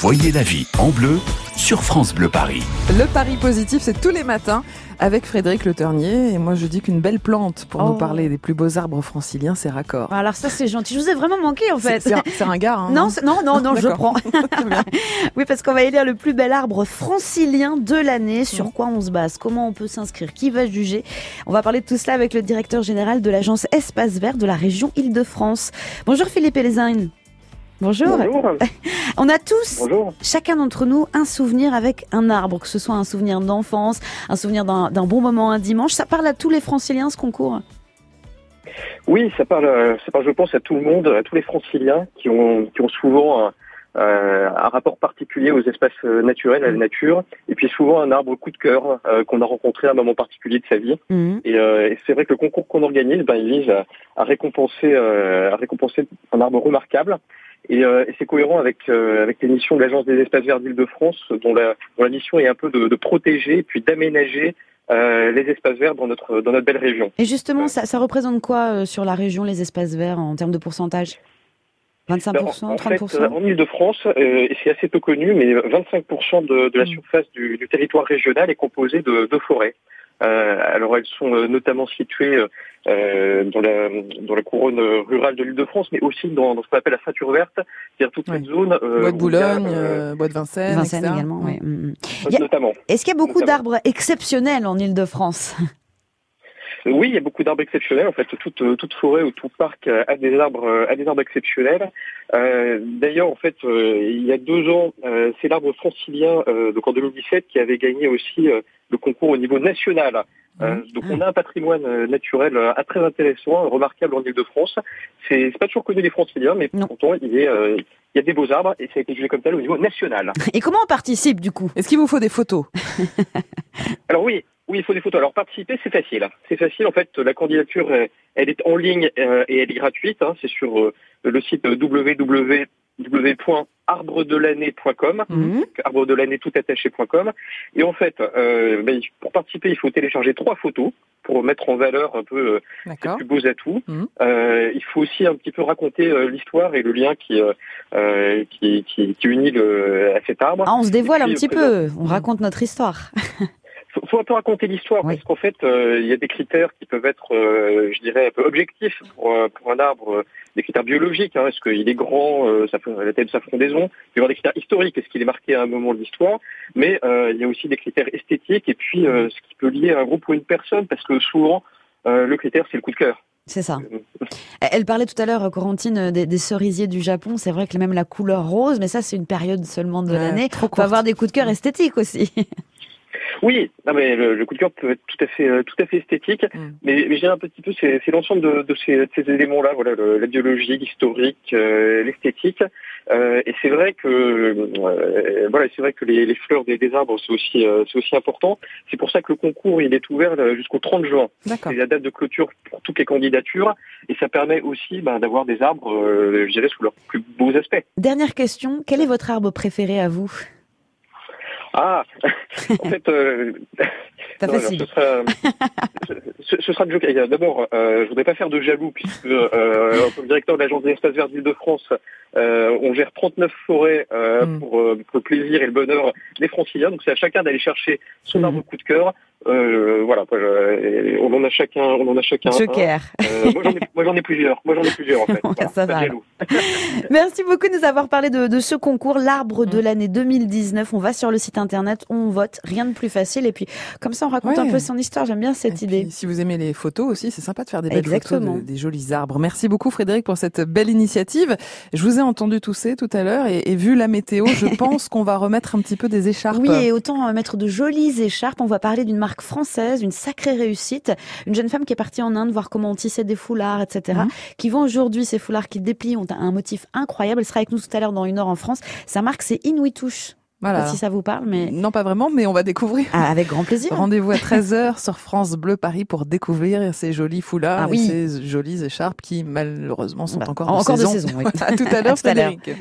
Voyez la vie en bleu sur France Bleu Paris. Le pari positif, c'est tous les matins avec Frédéric Le Ternier. Et moi, je dis qu'une belle plante pour nous Oh. parler des plus beaux arbres franciliens, c'est raccord. Alors ça c'est gentil. Je vous ai vraiment manqué en fait. C'est un, gars, hein, Non, non, non, non, je prends. oui, parce qu'on va élire le plus bel arbre francilien de l'année. Sur Mhm. quoi on se base? Comment on peut s'inscrire? Qui va juger? On va parler de tout cela avec le directeur général de l'agence Espace Vert de la région Île-de-France. Bonjour Philippe Elzain. Bonjour. Bonjour. On a tous, Bonjour. chacun d'entre nous, un souvenir avec un arbre, que ce soit un souvenir d'enfance, un souvenir d'un bon moment un dimanche. Ça parle à tous les franciliens ce concours. Oui, ça parle, euh, ça parle, je pense, à tout le monde, à tous les franciliens qui ont, qui ont souvent un, euh, un rapport particulier aux espaces euh, naturels, à la nature, et puis souvent un arbre coup de cœur euh, qu'on a rencontré à un moment particulier de sa vie. Mhm. Et, euh, et c'est vrai que le concours qu'on organise, ben, il vise à, à récompenser, à récompenser un arbre remarquable. Et, euh, et c'est cohérent avec, euh, avec les missions de l'Agence des espaces verts d'Île-de-France, dont la, dont la mission est un peu de, de protéger et puis d'aménager euh, les espaces verts dans notre, dans notre belle région. Et justement, ça, ça représente quoi euh, sur la région, les espaces verts, en termes de pourcentage? 25%, Alors, en 30% fait, euh, en Ile-de-France, euh, et c'est assez peu connu, mais 25% de, de la Mm. surface du, du territoire régional est composée de, de forêts. Euh, alors elles sont euh, notamment situées euh, dans, la, dans la couronne rurale de l'Île-de-France, mais aussi dans, dans ce qu'on appelle la ceinture verte, c'est-à-dire toute Ouais. cette zone. euh, Bois de a, Boulogne, Bois de Vincennes, Vincennes etc. également, Ouais. y a- notamment. Est-ce qu'il y a beaucoup d'arbres exceptionnels en Ile-de-France Euh, Oui, il y a beaucoup d'arbres exceptionnels. En fait, toute, euh, toute forêt ou tout parc euh, a des arbres, euh, a des arbres exceptionnels. Euh, D'ailleurs, en fait, euh, il y a deux ans, euh, c'est l'arbre francilien, euh, donc en 2017, qui avait gagné aussi euh, le concours au niveau national. Euh, Mhm. donc, on a un patrimoine naturel euh, très intéressant, remarquable en Ile-de-France. C'est c'est pas toujours connu des franciliens, mais Non. pourtant, il, est, euh, il y a des beaux arbres et ça a été jugé comme tel au niveau national. Et comment on participe du coup? Est-ce qu'il vous faut des photos? Alors oui, oui, il faut des photos. Alors participer, c'est facile. C'est facile. En fait, la candidature, euh, elle est en ligne euh, et elle est gratuite. hein. C'est sur euh, le site www.arbredelannée.com Mhm. arbredelannée.toutattaché.com et en fait, euh, ben, pour participer, il faut télécharger trois photos pour mettre en valeur un peu euh, les plus beaux atouts. Mhm. Euh, il faut aussi un petit peu raconter l'histoire et le lien qui, qui, qui, qui unit le, à cet arbre. ah, On se dévoile un petit peu, on raconte notre histoire. faut, faut un peu raconter l'histoire Oui. parce qu'en fait, euh, il y a des critères qui peuvent être, euh, je dirais, un peu objectifs pour, euh, pour un arbre, euh, des critères biologiques. Hein, est-ce qu'il est grand, euh, ça la taille de sa frondaison? Il y avoir des critères historiques, est-ce qu'il est marqué à un moment de l'histoire? Mais euh, il y a aussi des critères esthétiques et puis euh, ce qui peut lier un groupe ou une personne parce que souvent, euh, le critère, c'est le coup de cœur. C'est ça. Elle parlait tout à l'heure, Corentine, des, des cerisiers du Japon. C'est vrai que même la couleur rose, mais ça, c'est une période seulement de Ouais, l'année. trop On peut avoir des coups de cœur esthétiques aussi. Oui, non mais le, le coup de cœur peut être tout à fait, euh, tout à fait esthétique, Mm. mais, mais dirais un petit peu, c'est c'est l'ensemble de, de ces, de ces éléments-là, voilà, le- la biologie, l'historique, euh, l'esthétique, Euh, et c'est vrai que, euh, voilà, c'est vrai que les, les fleurs des, des arbres c'est aussi, euh, c'est aussi important. C'est pour ça que le concours il est ouvert jusqu'au 30 juin. D'accord. C'est la date de clôture pour toutes les candidatures, et ça permet aussi ben, d'avoir des arbres, euh, je dirais, sous leurs plus beaux aspects. Dernière question, quel est votre arbre préféré à vous? Ah, en fait. Euh, Non, alors, ce sera, ce, ce sera le joker. Euh, D'abord, euh, je voudrais pas faire de jaloux puisque euh, comme directeur de l'agence des espaces verts d'Île-de-France, euh, on gère 39 forêts euh, Mm. pour, euh, pour le plaisir et le bonheur des franciliens. Donc c'est à chacun d'aller chercher son Mm. arbre coup de cœur. Euh, voilà, quoi, euh, on en a chacun, on en a chacun. un. Joker. Euh, moi j'en ai, plusieurs. Moi j'en ai plusieurs en fait. Ouais, ça va. Merci beaucoup de nous avoir parlé de, de ce concours, l'arbre de Mm. l'année 2019. On va sur le site internet, on vote, rien de plus facile. Et puis, comme ça, on raconte Ouais. un peu son histoire. J'aime bien cette Et idée. puis, si vous aimez les photos aussi, c'est sympa de faire des belles Exactement. photos de- des jolis arbres. Merci beaucoup Frédéric pour cette belle initiative. Je vous ai entendu tousser tout à l'heure et, et vu la météo, je pense qu'on va remettre un petit peu des écharpes. Oui, et autant euh, mettre de jolies écharpes. On va parler d'une marque française, une sacrée réussite. Une jeune femme qui est partie en Inde voir comment on tissait des foulards, etc. Mhm. Qui vend aujourd'hui ces foulards qui déplient, ont un, motif incroyable. Elle sera avec nous tout à l'heure dans une heure en France. Sa marque, c'est Inuitouche. Voilà. si ça vous parle, mais Non, pas vraiment, mais on va découvrir. ah, avec grand plaisir. Rendez-vous à 13h sur France Bleu Paris pour découvrir ces jolis foulards Ah et ces jolies écharpes qui malheureusement sont Bah, encore, encore de saison. saison, oui. à tout à l'heure À tout à l'heure. Frédéric.